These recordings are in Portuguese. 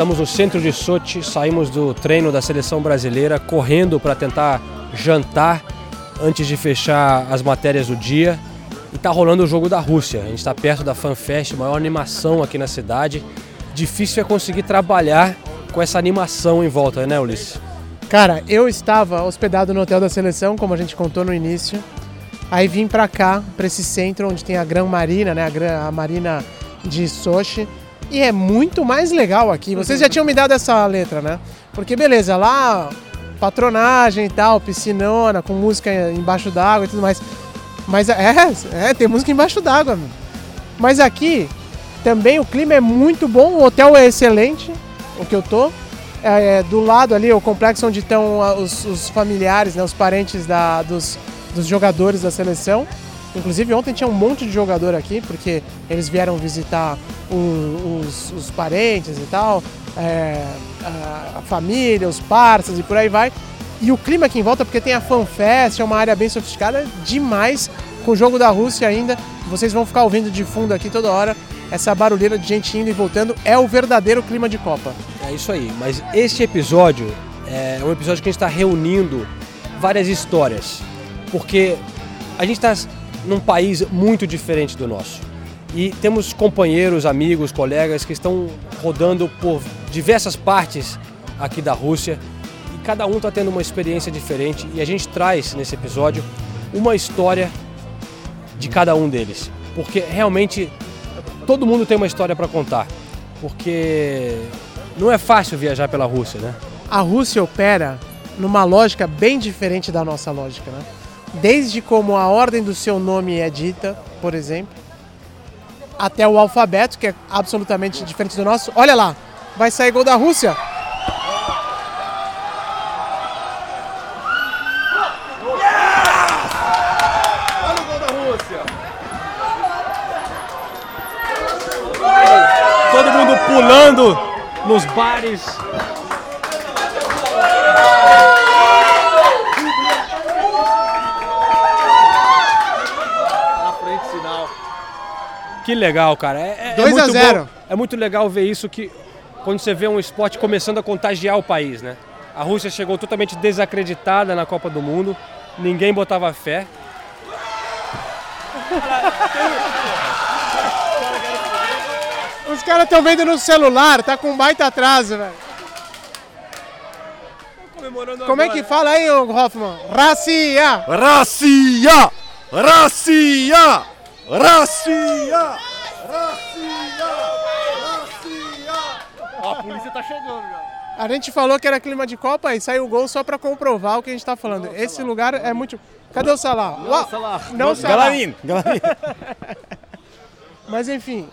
Estamos no centro de Sochi, saímos do treino da seleção brasileira, correndo para tentar jantar antes de fechar as matérias do dia. E tá rolando o jogo da Rússia. A gente está perto da FanFest, maior animação aqui na cidade. Difícil é conseguir trabalhar com essa animação em volta, né, Ulisses? Cara, eu estava hospedado no hotel da seleção, como a gente contou no início. Aí vim pra cá, pra esse centro onde tem a Gran Marina, né? A, Gran, a Marina de Sochi. E é muito mais legal aqui. Vocês já tinham me dado essa letra, né? Porque beleza, lá patronagem e tal, piscinona, com música embaixo d'água e tudo mais. Mas é, é tem música embaixo d'água. Mas aqui também o clima é muito bom, o hotel é excelente, o que eu tô. É, é, do lado ali, o complexo onde estão ah, os, os familiares, né, os parentes da, dos, dos jogadores da seleção. Inclusive ontem tinha um monte de jogador aqui, porque eles vieram visitar os, os parentes e tal, é, a, a família, os parceiros e por aí vai. E o clima aqui em volta, porque tem a FanFest, é uma área bem sofisticada, demais, com o jogo da Rússia ainda. Vocês vão ficar ouvindo de fundo aqui toda hora essa barulheira de gente indo e voltando. É o verdadeiro clima de Copa. É isso aí, mas este episódio é um episódio que a gente está reunindo várias histórias, porque a gente está num país muito diferente do nosso. E temos companheiros, amigos, colegas que estão rodando por diversas partes aqui da Rússia e cada um está tendo uma experiência diferente e a gente traz nesse episódio uma história de cada um deles, porque realmente todo mundo tem uma história para contar, porque não é fácil viajar pela Rússia, né? a Rússia opera numa lógica bem diferente da nossa lógica, né? Desde como a ordem do seu nome é dita, por exemplo, até o alfabeto, que é absolutamente diferente do nosso. Olha lá, vai sair gol da Rússia. Todo mundo pulando nos bares. Que legal, cara. É, é, é a 0 É muito legal ver isso que quando você vê um esporte começando a contagiar o país, né? A Rússia chegou totalmente desacreditada na Copa do Mundo, ninguém botava fé. Os caras estão vendo no celular, tá com um baita atraso, velho. Como é que fala aí, Hoffman? Racia! Racia! Racia! Racia! Racia! Racia! A polícia tá chegando galera. A gente falou que era clima de Copa e saiu o gol só para comprovar o que a gente está falando. Não, Esse lugar é muito. Cadê o Salah? Não, Salah. Não, Salah. Mas enfim,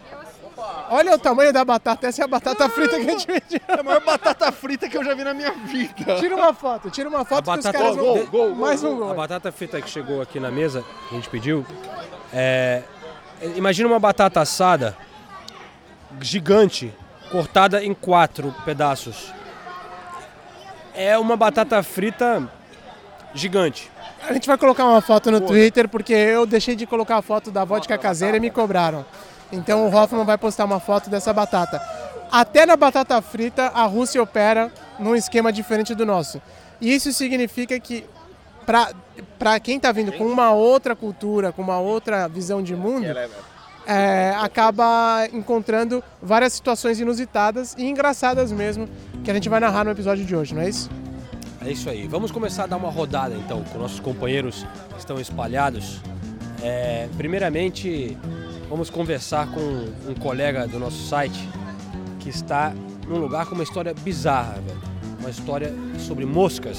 Olha o tamanho da batata. Essa é a batata frita que a gente pediu. É a maior batata frita que eu já vi na minha vida. Tira uma foto, tira uma foto que os batata- caras vão... Gol, gol, Mais um A gol. batata frita que chegou aqui na mesa, que a gente pediu, é... Imagina uma batata assada gigante, cortada em quatro pedaços. É uma batata frita gigante. A gente vai colocar uma foto no Twitter porque eu deixei de colocar a foto da vodka caseira e me cobraram. Então o Hoffman vai postar uma foto dessa batata. Até na batata frita, a Rússia opera num esquema diferente do nosso. E isso significa que, para quem está vindo com uma outra cultura, com uma outra visão de mundo, é, acaba encontrando várias situações inusitadas e engraçadas mesmo, que a gente vai narrar no episódio de hoje, não é isso? É isso aí. Vamos começar a dar uma rodada então com nossos companheiros que estão espalhados. É, primeiramente, vamos conversar com um colega do nosso site que está num lugar com uma história bizarra, velho. Uma história sobre moscas.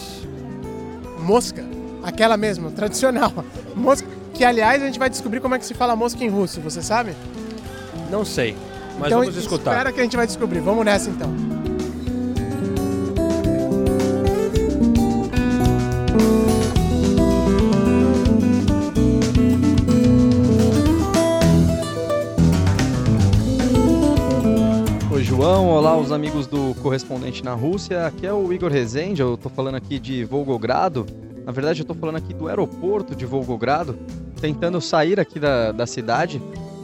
mosca, aquela mesmo, tradicional. Mosca, que aliás a gente vai descobrir como é que se fala mosca em russo, você sabe? Não sei, mas então vamos escutar. espera que a gente vai descobrir. Vamos nessa então. João. Olá, os amigos do correspondente na Rússia. Aqui é o Igor Rezende. Eu tô falando aqui de Volgogrado. Na verdade, eu tô falando aqui do aeroporto de Volgogrado, tentando sair aqui da, da cidade.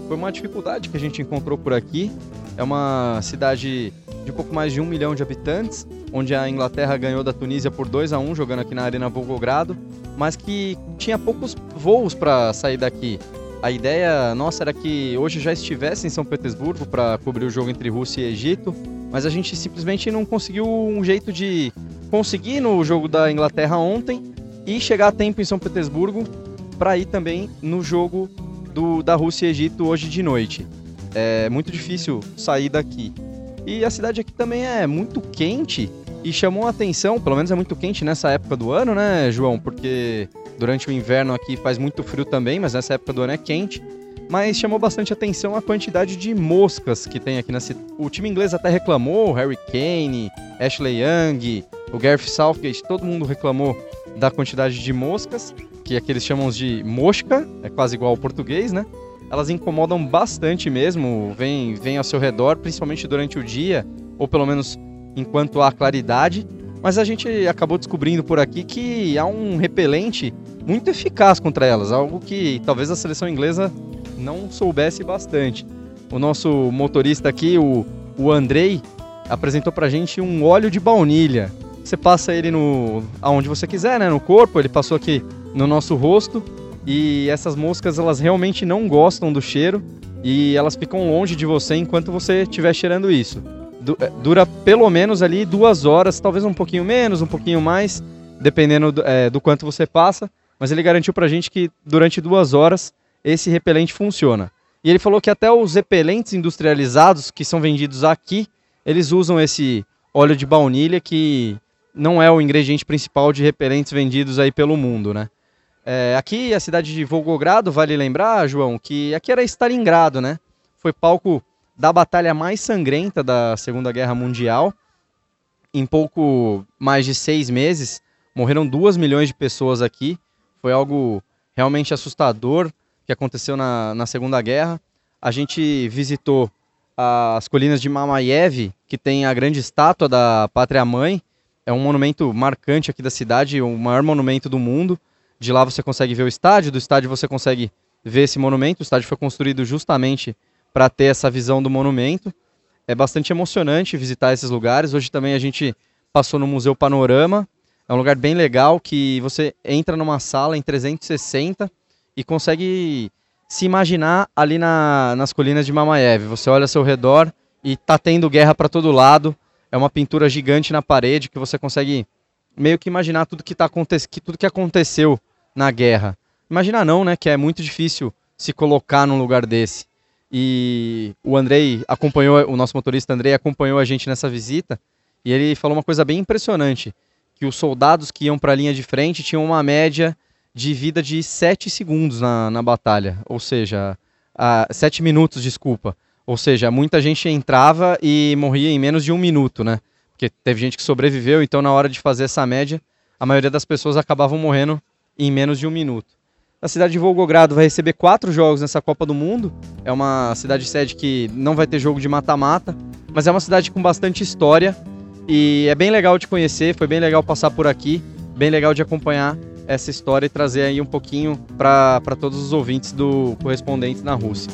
Foi uma dificuldade que a gente encontrou por aqui. É uma cidade de pouco mais de um milhão de habitantes, onde a Inglaterra ganhou da Tunísia por 2 a 1 jogando aqui na Arena Volgogrado, mas que tinha poucos voos para sair daqui. A ideia nossa era que hoje já estivesse em São Petersburgo para cobrir o jogo entre Rússia e Egito, mas a gente simplesmente não conseguiu um jeito de conseguir no jogo da Inglaterra ontem e chegar a tempo em São Petersburgo para ir também no jogo do, da Rússia e Egito hoje de noite. É muito difícil sair daqui. E a cidade aqui também é muito quente e chamou a atenção, pelo menos é muito quente nessa época do ano, né, João? Porque durante o inverno aqui faz muito frio também, mas nessa época do ano é quente. Mas chamou bastante atenção a quantidade de moscas que tem aqui na cidade. O time inglês até reclamou, Harry Kane, Ashley Young, o Gareth Southgate, todo mundo reclamou da quantidade de moscas, que aqui eles chamam de mosca, é quase igual ao português, né? Elas incomodam bastante mesmo, vêm vem ao seu redor, principalmente durante o dia, ou pelo menos enquanto há claridade. Mas a gente acabou descobrindo por aqui que há um repelente muito eficaz contra elas, algo que talvez a seleção inglesa não soubesse bastante. O nosso motorista aqui, o, o Andrei, apresentou pra gente um óleo de baunilha. Você passa ele no aonde você quiser, né, no corpo, ele passou aqui no nosso rosto e essas moscas elas realmente não gostam do cheiro e elas ficam longe de você enquanto você estiver cheirando isso. É, dura pelo menos ali duas horas, talvez um pouquinho menos, um pouquinho mais, dependendo do, é, do quanto você passa. Mas ele garantiu pra gente que durante duas horas esse repelente funciona. E ele falou que até os repelentes industrializados que são vendidos aqui, eles usam esse óleo de baunilha que não é o ingrediente principal de repelentes vendidos aí pelo mundo, né? É, aqui, a cidade de Volgogrado, vale lembrar, João, que aqui era Stalingrado, né? Foi palco da batalha mais sangrenta da Segunda Guerra Mundial. Em pouco mais de seis meses, morreram duas milhões de pessoas aqui. Foi algo realmente assustador que aconteceu na, na Segunda Guerra. A gente visitou as colinas de Mamayev, que tem a grande estátua da Pátria Mãe. É um monumento marcante aqui da cidade, o maior monumento do mundo. De lá você consegue ver o estádio, do estádio você consegue ver esse monumento. O estádio foi construído justamente para ter essa visão do monumento. É bastante emocionante visitar esses lugares. Hoje também a gente passou no Museu Panorama. É um lugar bem legal que você entra numa sala em 360 e consegue se imaginar ali na, nas colinas de Mamaev. Você olha ao seu redor e tá tendo guerra para todo lado. É uma pintura gigante na parede que você consegue meio que imaginar tudo que, tá que, tudo que aconteceu na guerra. Imaginar não, né? Que é muito difícil se colocar num lugar desse. E o Andrei acompanhou, o nosso motorista Andrei acompanhou a gente nessa visita e ele falou uma coisa bem impressionante, que os soldados que iam para a linha de frente tinham uma média de vida de 7 segundos na, na batalha, ou seja, a, 7 minutos, desculpa. Ou seja, muita gente entrava e morria em menos de um minuto, né? Porque teve gente que sobreviveu, então na hora de fazer essa média, a maioria das pessoas acabavam morrendo em menos de um minuto. A cidade de Volgogrado vai receber quatro jogos nessa Copa do Mundo. É uma cidade sede que não vai ter jogo de mata-mata, mas é uma cidade com bastante história e é bem legal de conhecer. Foi bem legal passar por aqui, bem legal de acompanhar essa história e trazer aí um pouquinho para todos os ouvintes do correspondente na Rússia.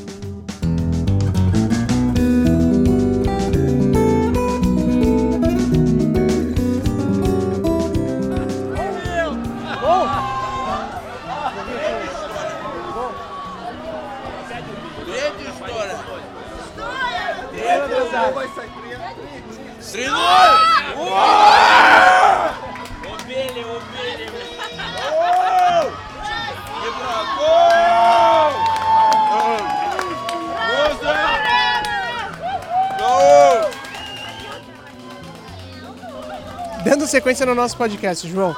No nosso podcast, João.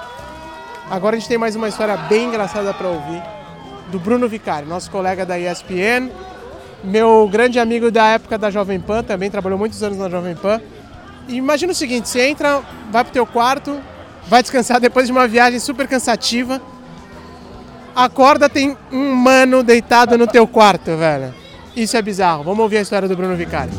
Agora a gente tem mais uma história bem engraçada para ouvir do Bruno Vicari, nosso colega da ESPN, meu grande amigo da época da Jovem Pan, também trabalhou muitos anos na Jovem Pan. E imagina o seguinte, você entra, vai pro teu quarto, vai descansar depois de uma viagem super cansativa, acorda, tem um mano deitado no teu quarto, velho. Isso é bizarro. Vamos ouvir a história do Bruno Vicari.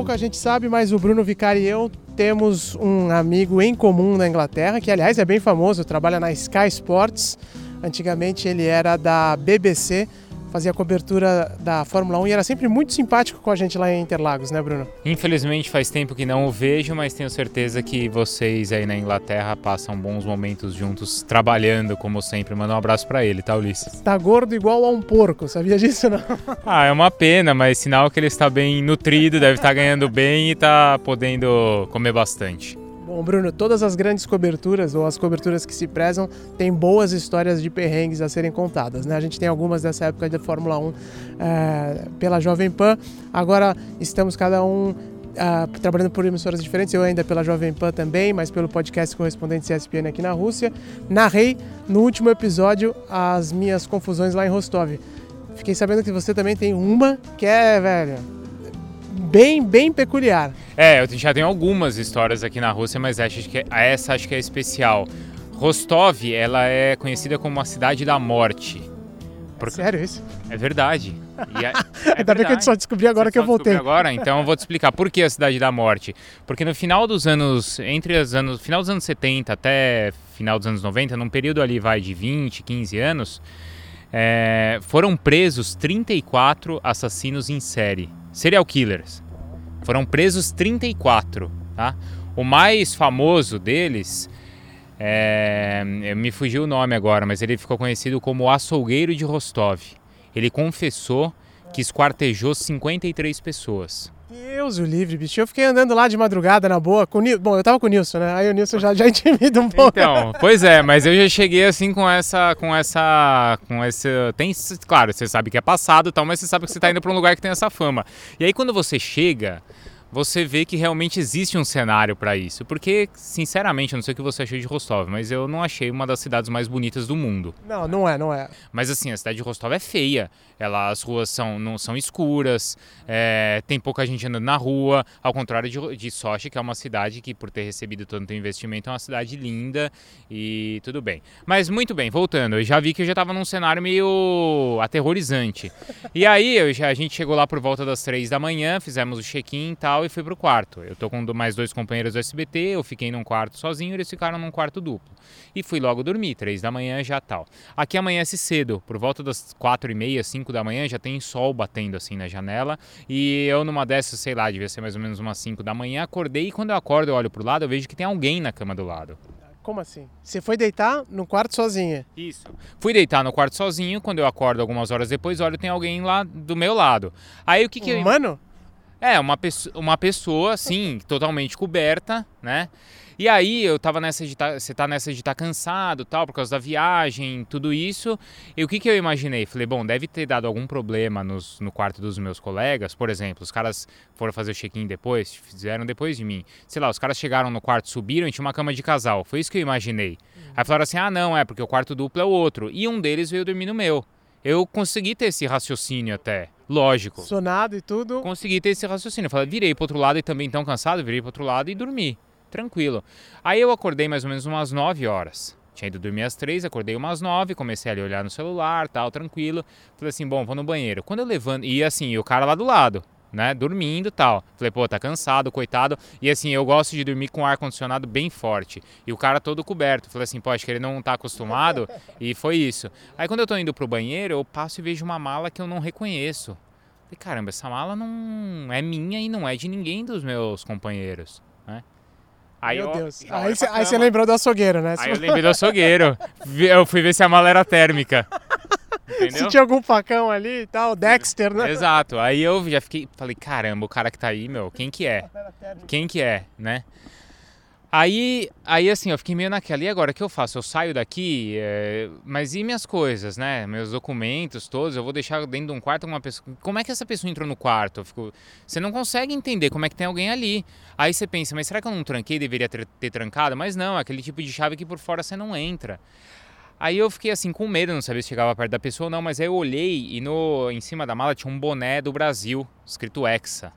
Pouca gente sabe, mas o Bruno Vicari e eu temos um amigo em comum na Inglaterra, que aliás é bem famoso, trabalha na Sky Sports. Antigamente ele era da BBC, fazia cobertura da Fórmula 1 e era sempre muito simpático com a gente lá em Interlagos, né, Bruno? Infelizmente faz tempo que não o vejo, mas tenho certeza que vocês aí na Inglaterra passam bons momentos juntos, trabalhando como sempre. Manda um abraço para ele, tá, Ulisses? Tá gordo igual a um porco, sabia disso não? ah, é uma pena, mas sinal que ele está bem nutrido, deve estar ganhando bem e tá podendo comer bastante. Bom, Bruno, todas as grandes coberturas ou as coberturas que se prezam têm boas histórias de perrengues a serem contadas. Né? A gente tem algumas dessa época da Fórmula 1 é, pela Jovem Pan. Agora estamos cada um uh, trabalhando por emissoras diferentes, eu ainda pela Jovem Pan também, mas pelo podcast correspondente CSPN aqui na Rússia. Narrei no último episódio as minhas confusões lá em Rostov. Fiquei sabendo que você também tem uma que é, velho, bem, bem peculiar. É, eu já tenho algumas histórias aqui na Rússia, mas acho que é, essa acho que é especial. Rostov, ela é conhecida como a cidade da morte. Porque... Sério isso? É verdade. E é, é Ainda bem que eu só descobri agora Você que eu voltei. agora, então eu vou te explicar por que a cidade da morte. Porque no final dos anos, entre os anos, final dos anos 70 até final dos anos 90, num período ali vai de 20, 15 anos, é, foram presos 34 assassinos em série serial killers. Foram presos 34, tá? O mais famoso deles, é, me fugiu o nome agora, mas ele ficou conhecido como açougueiro de Rostov. Ele confessou que esquartejou 53 pessoas. Deus o livre, bicho. Eu fiquei andando lá de madrugada na boa. Com o Bom, eu tava com o Nilson, né? Aí o Nilson já, já intimida um pouco. Então, pois é, mas eu já cheguei assim com essa. com essa. com esse. Tem. Claro, você sabe que é passado e tal, mas você sabe que você tá indo pra um lugar que tem essa fama. E aí quando você chega você vê que realmente existe um cenário para isso. Porque, sinceramente, eu não sei o que você achou de Rostov, mas eu não achei uma das cidades mais bonitas do mundo. Não, não é, não é. Mas assim, a cidade de Rostov é feia. Ela, as ruas são, não são escuras, é, tem pouca gente andando na rua, ao contrário de, de Sochi, que é uma cidade que, por ter recebido tanto investimento, é uma cidade linda e tudo bem. Mas muito bem, voltando, eu já vi que eu já estava num cenário meio aterrorizante. E aí já, a gente chegou lá por volta das três da manhã, fizemos o check-in e tal e fui pro quarto. Eu tô com mais dois companheiros do SBT, eu fiquei num quarto sozinho, eles ficaram num quarto duplo. E fui logo dormir, três da manhã já tal. Aqui amanhece cedo, por volta das quatro e meia, cinco da manhã, já tem sol batendo assim na janela. E eu numa dessas, sei lá, devia ser mais ou menos umas cinco da manhã, acordei e quando eu acordo eu olho pro lado, eu vejo que tem alguém na cama do lado. Como assim? Você foi deitar no quarto sozinha? Isso. Fui deitar no quarto sozinho, quando eu acordo algumas horas depois, olho tem alguém lá do meu lado. Aí o que que um eu... É, uma, pessoa, uma pessoa, assim, totalmente coberta, né? E aí eu tava nessa de tá, você tá nessa de estar tá cansado, tal, por causa da viagem, tudo isso. E o que que eu imaginei? Falei, bom, deve ter dado algum problema nos, no quarto dos meus colegas, por exemplo, os caras foram fazer o check-in depois, fizeram depois de mim. Sei lá, os caras chegaram no quarto, subiram e tinha uma cama de casal. Foi isso que eu imaginei. Uhum. Aí falaram assim: "Ah, não, é porque o quarto duplo é o outro". E um deles veio dormir no meu. Eu consegui ter esse raciocínio até. Lógico. Sonado e tudo. Consegui ter esse raciocínio. Eu falei, virei pro outro lado e também tão cansado, virei pro outro lado e dormi. Tranquilo. Aí eu acordei mais ou menos umas 9 horas. Tinha ido dormir às três, acordei umas nove, comecei a olhar no celular, tal, tranquilo. Falei assim, bom, vou no banheiro. Quando eu levanto, e assim, o cara lá do lado, né, dormindo e tal. Falei, pô, tá cansado, coitado. E assim, eu gosto de dormir com ar-condicionado bem forte. E o cara todo coberto. Falei assim, pô, acho que ele não tá acostumado. e foi isso. Aí quando eu tô indo pro banheiro, eu passo e vejo uma mala que eu não reconheço. Falei, caramba, essa mala não é minha e não é de ninguém dos meus companheiros, né? Aí Meu eu, Deus. Aí, aí você lembrou do açougueiro, né? Aí eu lembrei do açougueiro. Eu fui ver se a mala era térmica. Entendeu? Se tinha algum facão ali e tal, Dexter, né? Exato. Aí eu já fiquei, falei, caramba, o cara que tá aí, meu, quem que é? Quem que é, né? Aí, aí assim, eu fiquei meio naquela, e agora o que eu faço? Eu saio daqui, é, mas e minhas coisas, né? Meus documentos todos, eu vou deixar dentro de um quarto com uma pessoa. Como é que essa pessoa entrou no quarto? Eu fico- Você não consegue entender como é que tem alguém ali. Aí você pensa, mas será que eu não tranquei? Deveria ter, ter trancado? Mas não, é aquele tipo de chave que por fora você não entra. Aí eu fiquei assim com medo, não sabia se chegava perto da pessoa ou não, mas aí eu olhei e no, em cima da mala tinha um boné do Brasil, escrito Hexa.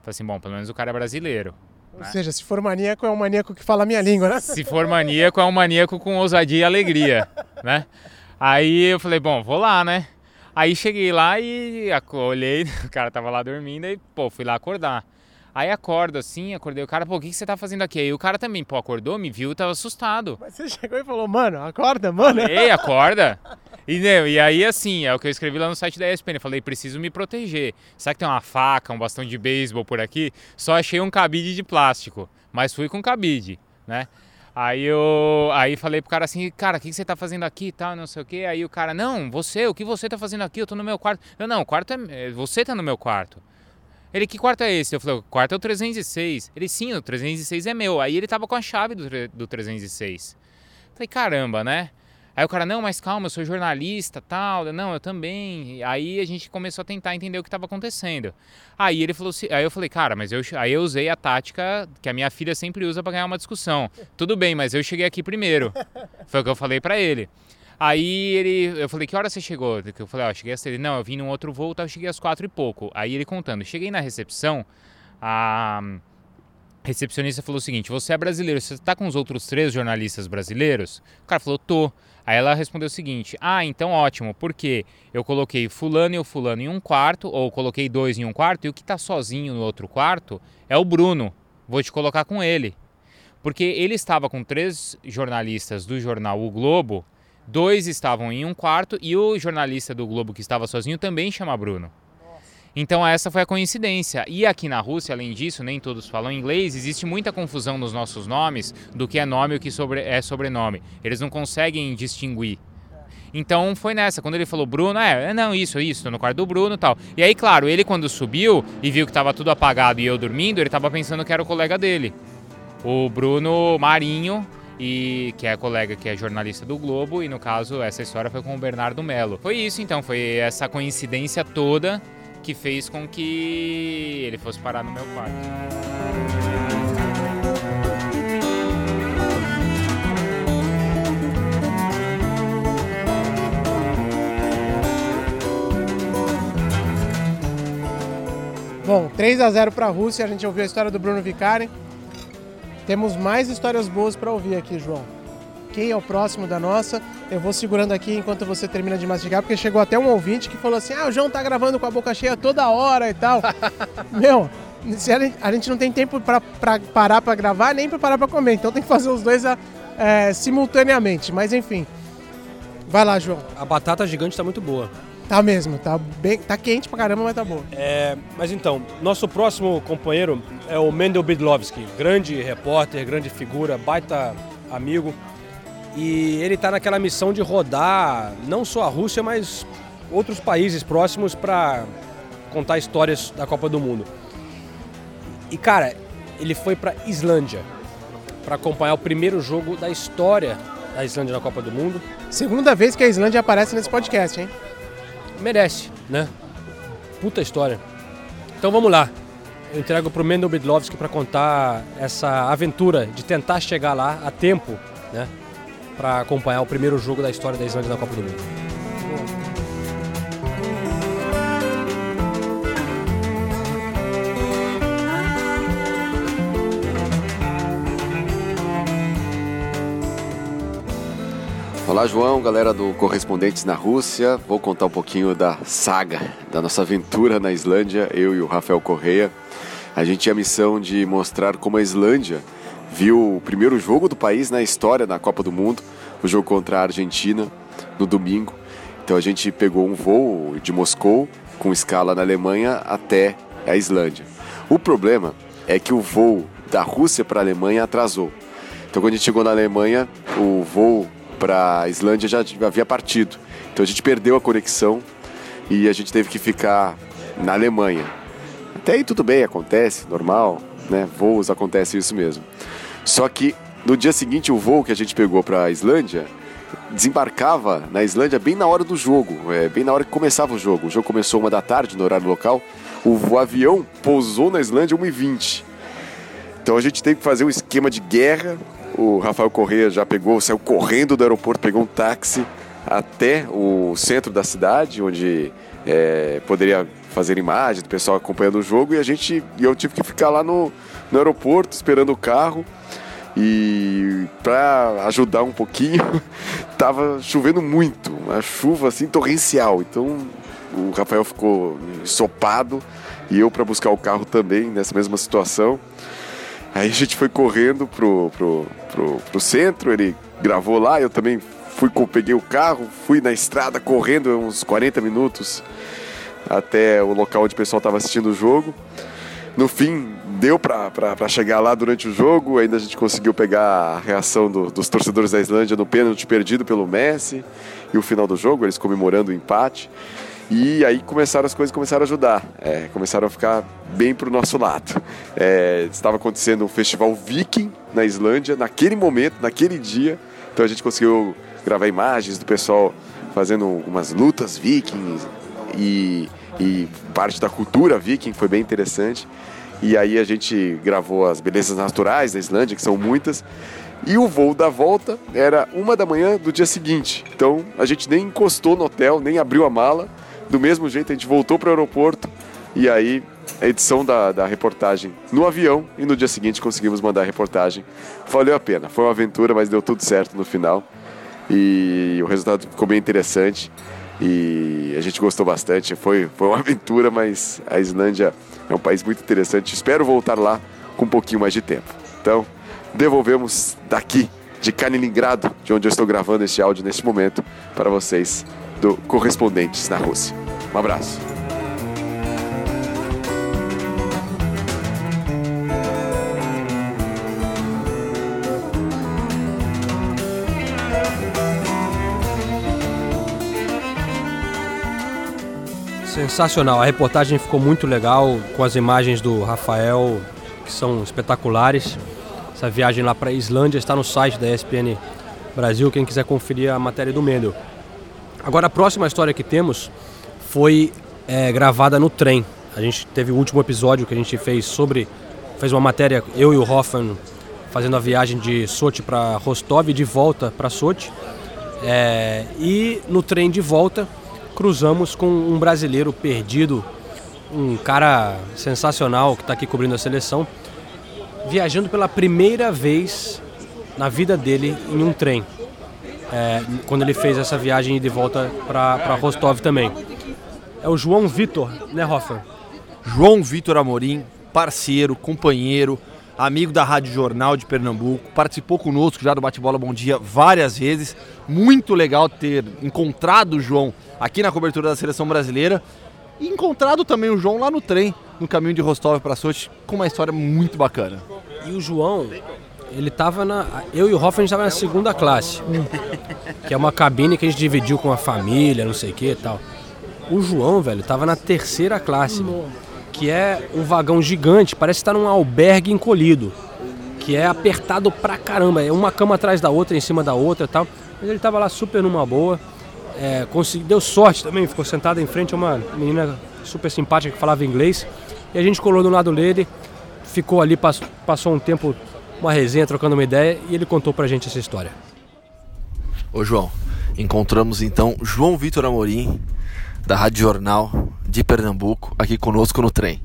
Falei assim, bom, pelo menos o cara é brasileiro. Ou seja, se for maníaco, é um maníaco que fala a minha língua, né? Se for maníaco, é um maníaco com ousadia e alegria, né? Aí eu falei, bom, vou lá, né? Aí cheguei lá e olhei, o cara tava lá dormindo e, pô, fui lá acordar. Aí acordo assim, acordei o cara, pô, o que, que você tá fazendo aqui? Aí o cara também, pô, acordou, me viu, tava assustado. Mas você chegou e falou, mano, acorda, mano. Ei, acorda! E, né, e aí, assim, é o que eu escrevi lá no site da ESPN. Eu falei, preciso me proteger. Será que tem uma faca, um bastão de beisebol por aqui? Só achei um cabide de plástico, mas fui com cabide, né? Aí eu aí falei pro cara assim, cara, o que, que você tá fazendo aqui e tal, não sei o quê. Aí o cara, não, você, o que você tá fazendo aqui? Eu tô no meu quarto. Eu, não, o quarto é. é, Você tá no meu quarto. Ele, que quarto é esse? Eu falei, o quarto é o 306. Ele, sim, o 306 é meu. Aí ele tava com a chave do, do 306. Falei, caramba, né? Aí o cara, não, mas calma, eu sou jornalista, tal. Não, eu também. Aí a gente começou a tentar entender o que estava acontecendo. Aí ele falou assim, aí eu falei, cara, mas eu, aí eu usei a tática que a minha filha sempre usa para ganhar uma discussão. Tudo bem, mas eu cheguei aqui primeiro. Foi o que eu falei para ele. Aí ele, eu falei, que hora você chegou? Eu falei, ó, cheguei às três. Não, eu vim num outro voo, tá, eu cheguei às quatro e pouco. Aí ele contando, cheguei na recepção, a recepcionista falou o seguinte: Você é brasileiro, você está com os outros três jornalistas brasileiros? O cara falou: Tô. Aí ela respondeu o seguinte: Ah, então ótimo, porque eu coloquei Fulano e o Fulano em um quarto, ou coloquei dois em um quarto, e o que está sozinho no outro quarto é o Bruno. Vou te colocar com ele. Porque ele estava com três jornalistas do jornal O Globo, dois estavam em um quarto, e o jornalista do Globo que estava sozinho também chama Bruno. Então essa foi a coincidência. E aqui na Rússia, além disso, nem todos falam inglês, existe muita confusão nos nossos nomes do que é nome e o que sobre, é sobrenome. Eles não conseguem distinguir. Então foi nessa, quando ele falou Bruno, é, não, isso, isso, tô no quarto do Bruno e tal. E aí, claro, ele quando subiu e viu que tava tudo apagado e eu dormindo, ele tava pensando que era o colega dele. O Bruno Marinho, e que é colega que é jornalista do Globo, e no caso essa história foi com o Bernardo Melo. Foi isso então, foi essa coincidência toda que fez com que ele fosse parar no meu quarto. Bom, 3 a 0 para a Rússia, a gente ouviu a história do Bruno Vicari. Temos mais histórias boas para ouvir aqui, João. Quem é o próximo da nossa? Eu vou segurando aqui enquanto você termina de mastigar, porque chegou até um ouvinte que falou assim: ah, o João tá gravando com a boca cheia toda hora e tal. Meu, a gente- a gente não tem tempo para parar para gravar nem para parar para comer, então tem que fazer os dois é, simultaneamente. Mas enfim, vai lá, João. A batata gigante tá muito boa. Tá mesmo, tá, bem, tá quente pra caramba, mas tá boa. É, mas então, nosso próximo companheiro é o Mendel Bidlovski, grande repórter, grande figura, baita amigo. E ele está naquela missão de rodar não só a Rússia, mas outros países próximos para contar histórias da Copa do Mundo. E cara, ele foi para Islândia para acompanhar o primeiro jogo da história da Islândia na Copa do Mundo. Segunda vez que a Islândia aparece nesse podcast, hein? Merece, né? Puta história. Então vamos lá. Eu entrego pro Mendel Bidlovski para contar essa aventura de tentar chegar lá a tempo, né? Para acompanhar o primeiro jogo da história da Islândia na Copa do Mundo. Olá, João, galera do Correspondentes na Rússia. Vou contar um pouquinho da saga, da nossa aventura na Islândia, eu e o Rafael Correia. A gente tinha a missão de mostrar como a Islândia viu o primeiro jogo do país na história na Copa do Mundo, o jogo contra a Argentina, no domingo. Então a gente pegou um voo de Moscou, com escala na Alemanha, até a Islândia. O problema é que o voo da Rússia para a Alemanha atrasou. Então quando a gente chegou na Alemanha, o voo para a Islândia já havia partido. Então a gente perdeu a conexão e a gente teve que ficar na Alemanha. Até aí tudo bem, acontece, normal, né? Voos acontece isso mesmo. Só que no dia seguinte o voo que a gente pegou para a Islândia desembarcava na Islândia bem na hora do jogo, é, bem na hora que começava o jogo. O jogo começou uma da tarde no horário local. O, avião pousou na Islândia 1h20. Então a gente teve que fazer um esquema de guerra. O Rafael Correia já pegou, saiu correndo do aeroporto, pegou um táxi até o centro da cidade, onde é, poderia fazer imagens do pessoal acompanhando o jogo. E a gente, eu tive que ficar lá no, no aeroporto esperando o carro. E para ajudar um pouquinho, tava chovendo muito, uma chuva assim torrencial. Então o Rafael ficou ensopado e eu para buscar o carro também nessa mesma situação. Aí a gente foi correndo pro, pro, pro, pro centro, ele gravou lá, eu também fui, peguei o carro, fui na estrada correndo uns 40 minutos até o local onde o pessoal estava assistindo o jogo. No fim, deu para chegar lá durante o jogo, ainda a gente conseguiu pegar a reação do, dos torcedores da Islândia no pênalti perdido pelo Messi e o final do jogo, eles comemorando o empate. E aí começaram as coisas começaram a ajudar, é, começaram a ficar bem para o nosso lado. É, estava acontecendo um festival Viking na Islândia, naquele momento, naquele dia. Então a gente conseguiu gravar imagens do pessoal fazendo umas lutas vikings e, e parte da cultura viking, foi bem interessante. E aí a gente gravou as belezas naturais da Islândia, que são muitas. E o voo da volta era uma da manhã do dia seguinte. Então a gente nem encostou no hotel, nem abriu a mala. Do mesmo jeito, a gente voltou para o aeroporto. E aí a edição da, da reportagem no avião. E no dia seguinte conseguimos mandar a reportagem. Valeu a pena. Foi uma aventura, mas deu tudo certo no final. E o resultado ficou bem interessante. E a gente gostou bastante. Foi, foi uma aventura, mas a Islândia é um país muito interessante. Espero voltar lá com um pouquinho mais de tempo. Então, devolvemos daqui, de Kaliningrado, de onde eu estou gravando este áudio neste momento, para vocês do Correspondentes na Rússia. Um abraço. Sensacional, a reportagem ficou muito legal com as imagens do Rafael, que são espetaculares. Essa viagem lá para a Islândia está no site da ESPN Brasil, quem quiser conferir a matéria do Mendel. Agora a próxima história que temos foi é, gravada no trem. A gente teve o último episódio que a gente fez sobre. fez uma matéria, eu e o Hoffman, fazendo a viagem de Sochi para Rostov e de volta para Sochi. É, e no trem de volta cruzamos com um brasileiro perdido, um cara sensacional que está aqui cobrindo a seleção, viajando pela primeira vez na vida dele em um trem. É, quando ele fez essa viagem de volta para Rostov também. É o João Vitor, né, Hoffer? João Vitor Amorim, parceiro, companheiro, amigo da Rádio Jornal de Pernambuco, participou conosco já do Bate-Bola Bom Dia várias vezes. Muito legal ter encontrado o João aqui na cobertura da seleção brasileira e encontrado também o João lá no trem, no caminho de Rostov para Sochi, com uma história muito bacana. E o João, ele tava na. Eu e o Hoffman estava na segunda classe, que é uma cabine que a gente dividiu com a família, não sei o que e tal. O João, velho, tava na terceira classe, que é um vagão gigante, parece estar num albergue encolhido, que é apertado pra caramba, é uma cama atrás da outra, em cima da outra e tal. Mas ele tava lá super numa boa é, consegui, deu sorte também, ficou sentado em frente a uma menina super simpática que falava inglês. E a gente colou do lado dele, ficou ali, passou, passou um tempo, uma resenha, trocando uma ideia, e ele contou pra gente essa história. Ô João, encontramos então João Vitor Amorim, da Rádio Jornal de Pernambuco, aqui conosco no trem.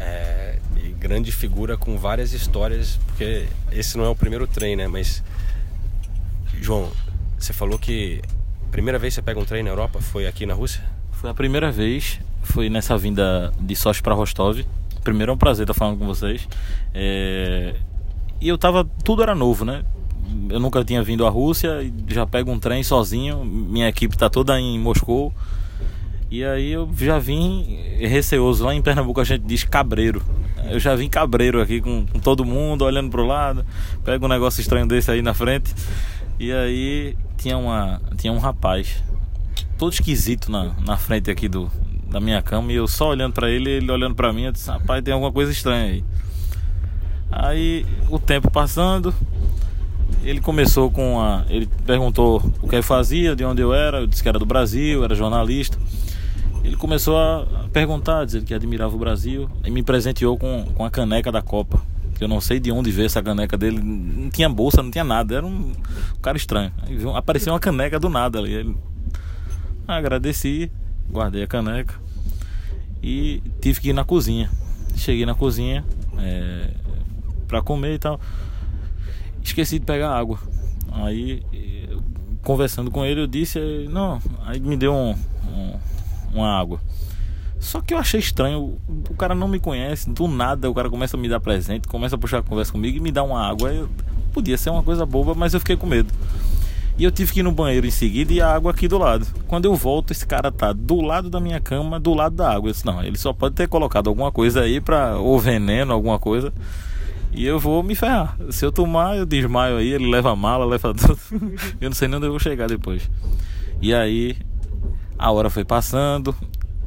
É, grande figura com várias histórias, porque esse não é o primeiro trem, né? Mas, João, você falou que Primeira vez que você pega um trem na Europa foi aqui na Rússia? Foi a primeira vez, foi nessa vinda de Sochi para Rostov. Primeiro é um prazer estar falando com vocês. É... E eu tava, tudo era novo, né? Eu nunca tinha vindo à Rússia, já pego um trem sozinho, minha equipe tá toda em Moscou. E aí eu já vim receoso. Lá em Pernambuco a gente diz cabreiro. Eu já vim cabreiro aqui com, com todo mundo, olhando pro lado. Pega um negócio estranho desse aí na frente. E aí tinha, uma, tinha um rapaz, todo esquisito na, na frente aqui do, da minha cama, e eu só olhando para ele, ele olhando para mim, eu disse, rapaz, tem alguma coisa estranha aí. Aí o tempo passando, ele começou com a. Ele perguntou o que eu fazia, de onde eu era, eu disse que era do Brasil, era jornalista. Ele começou a perguntar, dizer que admirava o Brasil, e me presenteou com, com a caneca da Copa. Eu não sei de onde veio essa caneca dele, não tinha bolsa, não tinha nada, era um, cara estranho. Aí apareceu uma caneca do nada ali. Ele, agradeci, guardei a caneca e tive que ir na cozinha. Cheguei na cozinha é, para comer e tal. Esqueci de pegar água. Aí, conversando com ele, eu disse, não, aí me deu um, um- uma água. Só que eu achei estranho, o- cara não me conhece, do nada o cara começa a me dar presente, começa a puxar a conversa comigo e me dá uma água. Eu- podia ser uma coisa boba, mas eu fiquei com medo. E eu tive que ir no banheiro em seguida e a água aqui do lado. Quando eu volto, esse cara tá do lado da minha cama, do lado da água. Eu disse, não, ele só pode ter colocado alguma coisa aí pra. ou veneno, alguma coisa. E eu vou me ferrar. Se eu tomar, eu desmaio aí, ele leva a mala, leva tudo. eu não sei nem onde eu vou chegar depois. E aí, a hora foi passando.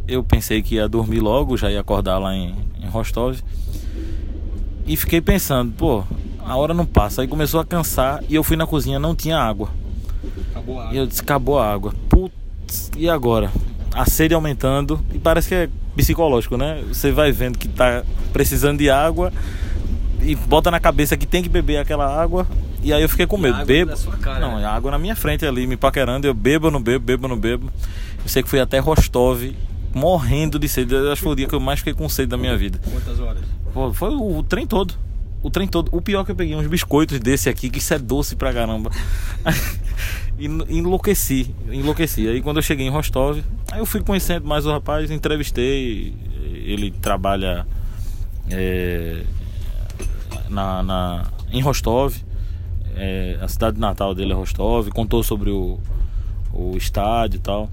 Eu pensei que ia dormir logo, já ia acordar lá em, em Rostov. E fiquei pensando, pô, a hora não passa. Aí começou a cansar e eu fui na cozinha, não tinha água. Acabou a E eu disse, acabou a água. Putz, e agora? A sede aumentando e parece que é psicológico, né? Você vai vendo que tá precisando de água e bota na cabeça que tem que beber aquela água. E aí eu fiquei com medo. água Bebo. cara, não, né? a água na minha frente ali, me paquerando. Eu bebo não bebo, bebo não bebo. Eu sei que fui até Rostov, morrendo de sede. Acho que foi o dia que eu mais fiquei com sede da minha vida. Quantas horas? Pô, foi o, o trem todo. O trem todo. O pior é que eu peguei uns biscoitos desse aqui, que isso é doce pra caramba. E enlouqueci, enlouqueci. Aí quando eu cheguei em Rostov, aí eu fui conhecendo mais o rapaz, entrevistei. Ele trabalha é, na, na- em Rostov. É, a cidade natal dele é Rostov. Contou sobre o, o estádio e tal.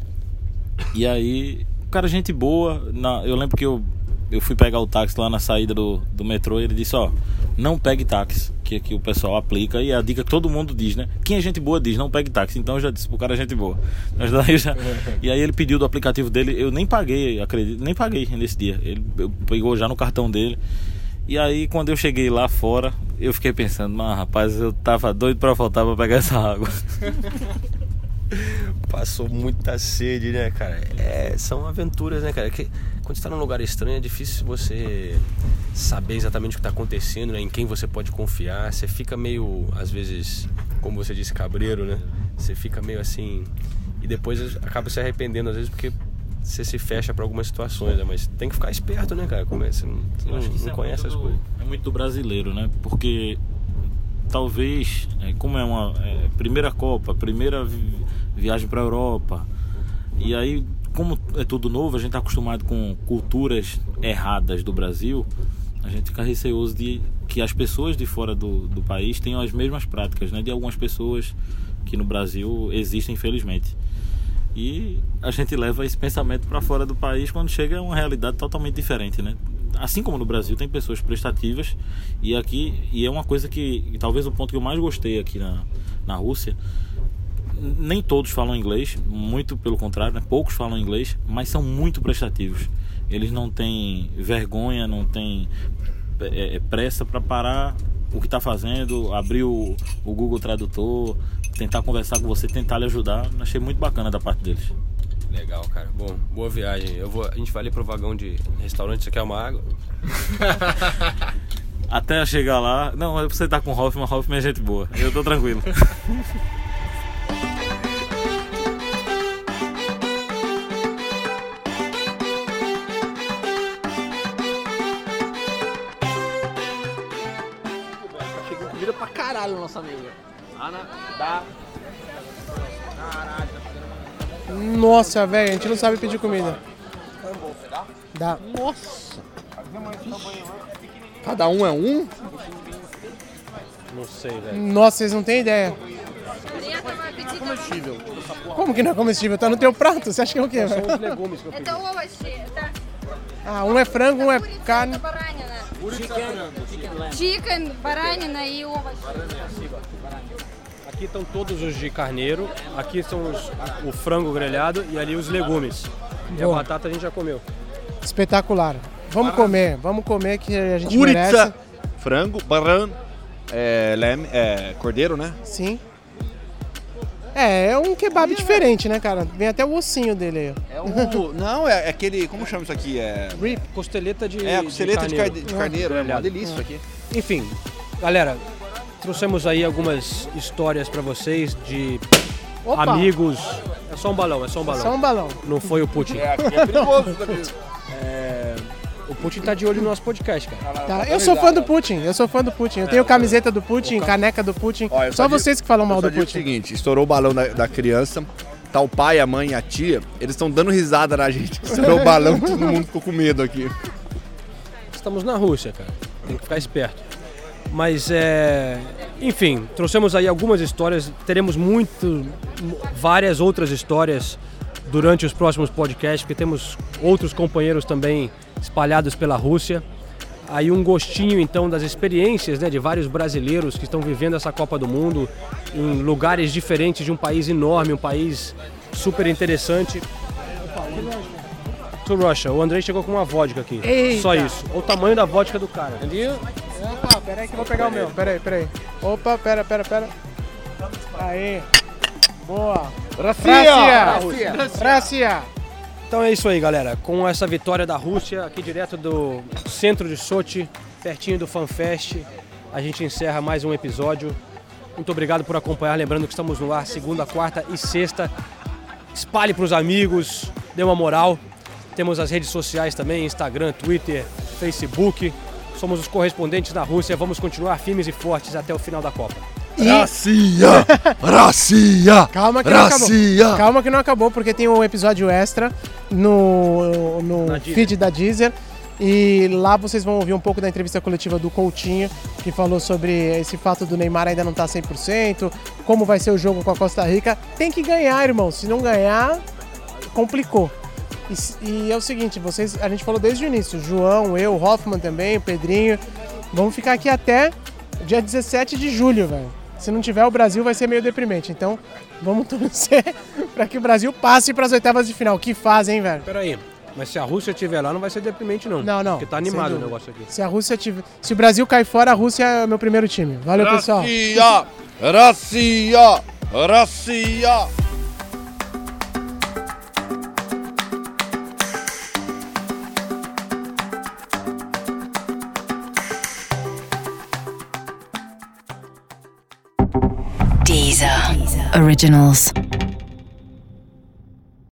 E aí, cara, gente boa. Na, eu lembro que eu, eu fui pegar o táxi lá na saída do, do metrô e ele disse, ó, não pegue táxi, que aqui o pessoal aplica e é a dica que todo mundo diz, né? Quem é gente boa diz, não pegue táxi. Então eu já disse pro cara gente boa. Já- e aí ele pediu do aplicativo dele, eu nem paguei, acredito, nem paguei nesse dia. Ele pegou já no cartão dele. E aí quando eu cheguei lá fora, eu fiquei pensando, mas rapaz, eu tava doido pra voltar pra pegar essa água. Passou muita sede, né, cara? É, são aventuras, né, cara? Que, quando você tá num lugar estranho é difícil você saber exatamente o que tá acontecendo, né? Em quem você pode confiar. Você fica meio, às vezes, como você disse, cabreiro, né? Você fica meio assim. E depois acaba se arrependendo, às vezes, porque você se fecha pra algumas situações, né? Mas tem que ficar esperto, né, cara? Como é? Você não, não, não é conhece as do- coisas. É muito do brasileiro, né? Porque talvez, é, como é uma é, primeira Copa, primeira vi- viagem para a Europa, e aí, como é tudo novo, a gente está acostumado com culturas erradas do Brasil, a gente fica receoso de que as pessoas de fora do, do país tenham as mesmas práticas, né? De algumas pessoas que no Brasil existem, infelizmente. E a gente leva esse pensamento para fora do país quando chega a uma realidade totalmente diferente, né? Assim como no Brasil tem pessoas prestativas e aqui e é uma coisa que talvez o ponto que eu mais gostei aqui na, na Rússia nem todos falam inglês, muito pelo contrário, né? poucos falam inglês, mas são muito prestativos. Eles não têm vergonha, não têm é, é, pressa para parar o que está fazendo, abrir o, o Google Tradutor, tentar conversar com você, tentar lhe ajudar. Achei muito bacana da parte deles. Legal, cara. Bom, boa viagem. Eu vou, a gente vai ali pro vagão de restaurante. Você quer uma água? Até chegar lá, não, você tá com o Hoffman, Hoffman é gente boa. Eu tô tranquilo. Nossa, velho, a gente não sabe pedir comida. Dá. Nossa. Cada um é um? Não sei, velho. Nossa, vocês não têm ideia. Como que não é comestível? Tá no teu prato? Você acha que é o quê? São os legumes que eu pedi. Ah, um é frango, um é carne. Chicken, baranina e ovo. Aqui estão todos os de carneiro, aqui são os, o frango grelhado e ali os legumes. E a batata a gente já comeu. Espetacular. Vamos comer, vamos comer que a gente Kuritsa, merece. frango, barran, é, leme, é, cordeiro, né? Sim. É, é um kebab diferente, né, cara? Vem até o ossinho dele aí. É um, não, é aquele, como chama isso aqui? É, Rip, costeleta de é costeleta de, carneiro. carne- de carneiro, é uma delícia isso aqui. Enfim, galera, trouxemos aí algumas histórias pra vocês de Opa! amigos. É só um balão, é só um balão. Só um balão. Não foi o Putin. É, aqui é perigoso. É, O Putin tá de olho no nosso podcast, cara. Tá, eu sou fã do Putin, eu sou fã do Putin. Eu tenho camiseta do Putin, caneca do Putin. Ó, eu Só digo- vocês que falam mal só do Putin. o seguinte, estourou o balão da, da criança, tá o pai, a mãe e a tia, eles estão dando risada na gente. Estourou o balão, todo mundo ficou com medo aqui. Estamos na Rússia, cara. Tem que ficar esperto. Mas é. Enfim, trouxemos aí algumas histórias. Teremos muito. várias outras histórias durante os próximos podcasts, porque temos outros companheiros também espalhados pela Rússia. Aí um gostinho então das experiências né, de vários brasileiros que estão vivendo essa Copa do Mundo em lugares diferentes de um país enorme, um país super interessante. To Russia, o Andrei chegou com uma vodka aqui. Eita. Só isso. O tamanho da vodka do cara. Opa, pera aí que eu vou pegar o meu. Pera aí, pera aí. Opa, pera, pera, pera. Aí. Boa. Racia! Racia! Então é isso aí, galera. Com essa vitória da Rússia, aqui direto do centro de Sochi, pertinho do FanFest, a gente encerra mais um episódio. Muito obrigado por acompanhar. Lembrando que estamos no ar segunda, quarta e sexta. Espalhe para os amigos, dê uma moral. Temos as redes sociais também: Instagram, Twitter, Facebook. Somos os correspondentes da Rússia. Vamos continuar firmes e fortes até o final da Copa. Racia! Racia! Calma que não acabou. Racia! Calma que não acabou, porque tem um episódio extra no, no feed da Deezer. E lá vocês vão ouvir um pouco da entrevista coletiva do Coutinho, que falou sobre esse fato do Neymar ainda não tá estar 100%, como vai ser o jogo com a Costa Rica. Tem que ganhar, irmão. Se não ganhar, complicou. E, e é o seguinte, vocês, a gente falou desde o início, João, eu, Hoffman também, o Pedrinho. Vamos ficar aqui até o dia 17 de julho, velho. Se não tiver o Brasil, vai ser meio deprimente. Então, vamos torcer para que o Brasil passe para as oitavas de final. Que fazem, hein, velho? Peraí, mas se a Rússia estiver lá, não vai ser deprimente, não. Não, não. Porque tá animado o negócio aqui. Se a Rússia tiver, se o Brasil cair fora, a Rússia é o meu primeiro time. Valeu, pessoal. Racia! Racia! Racia! Originals.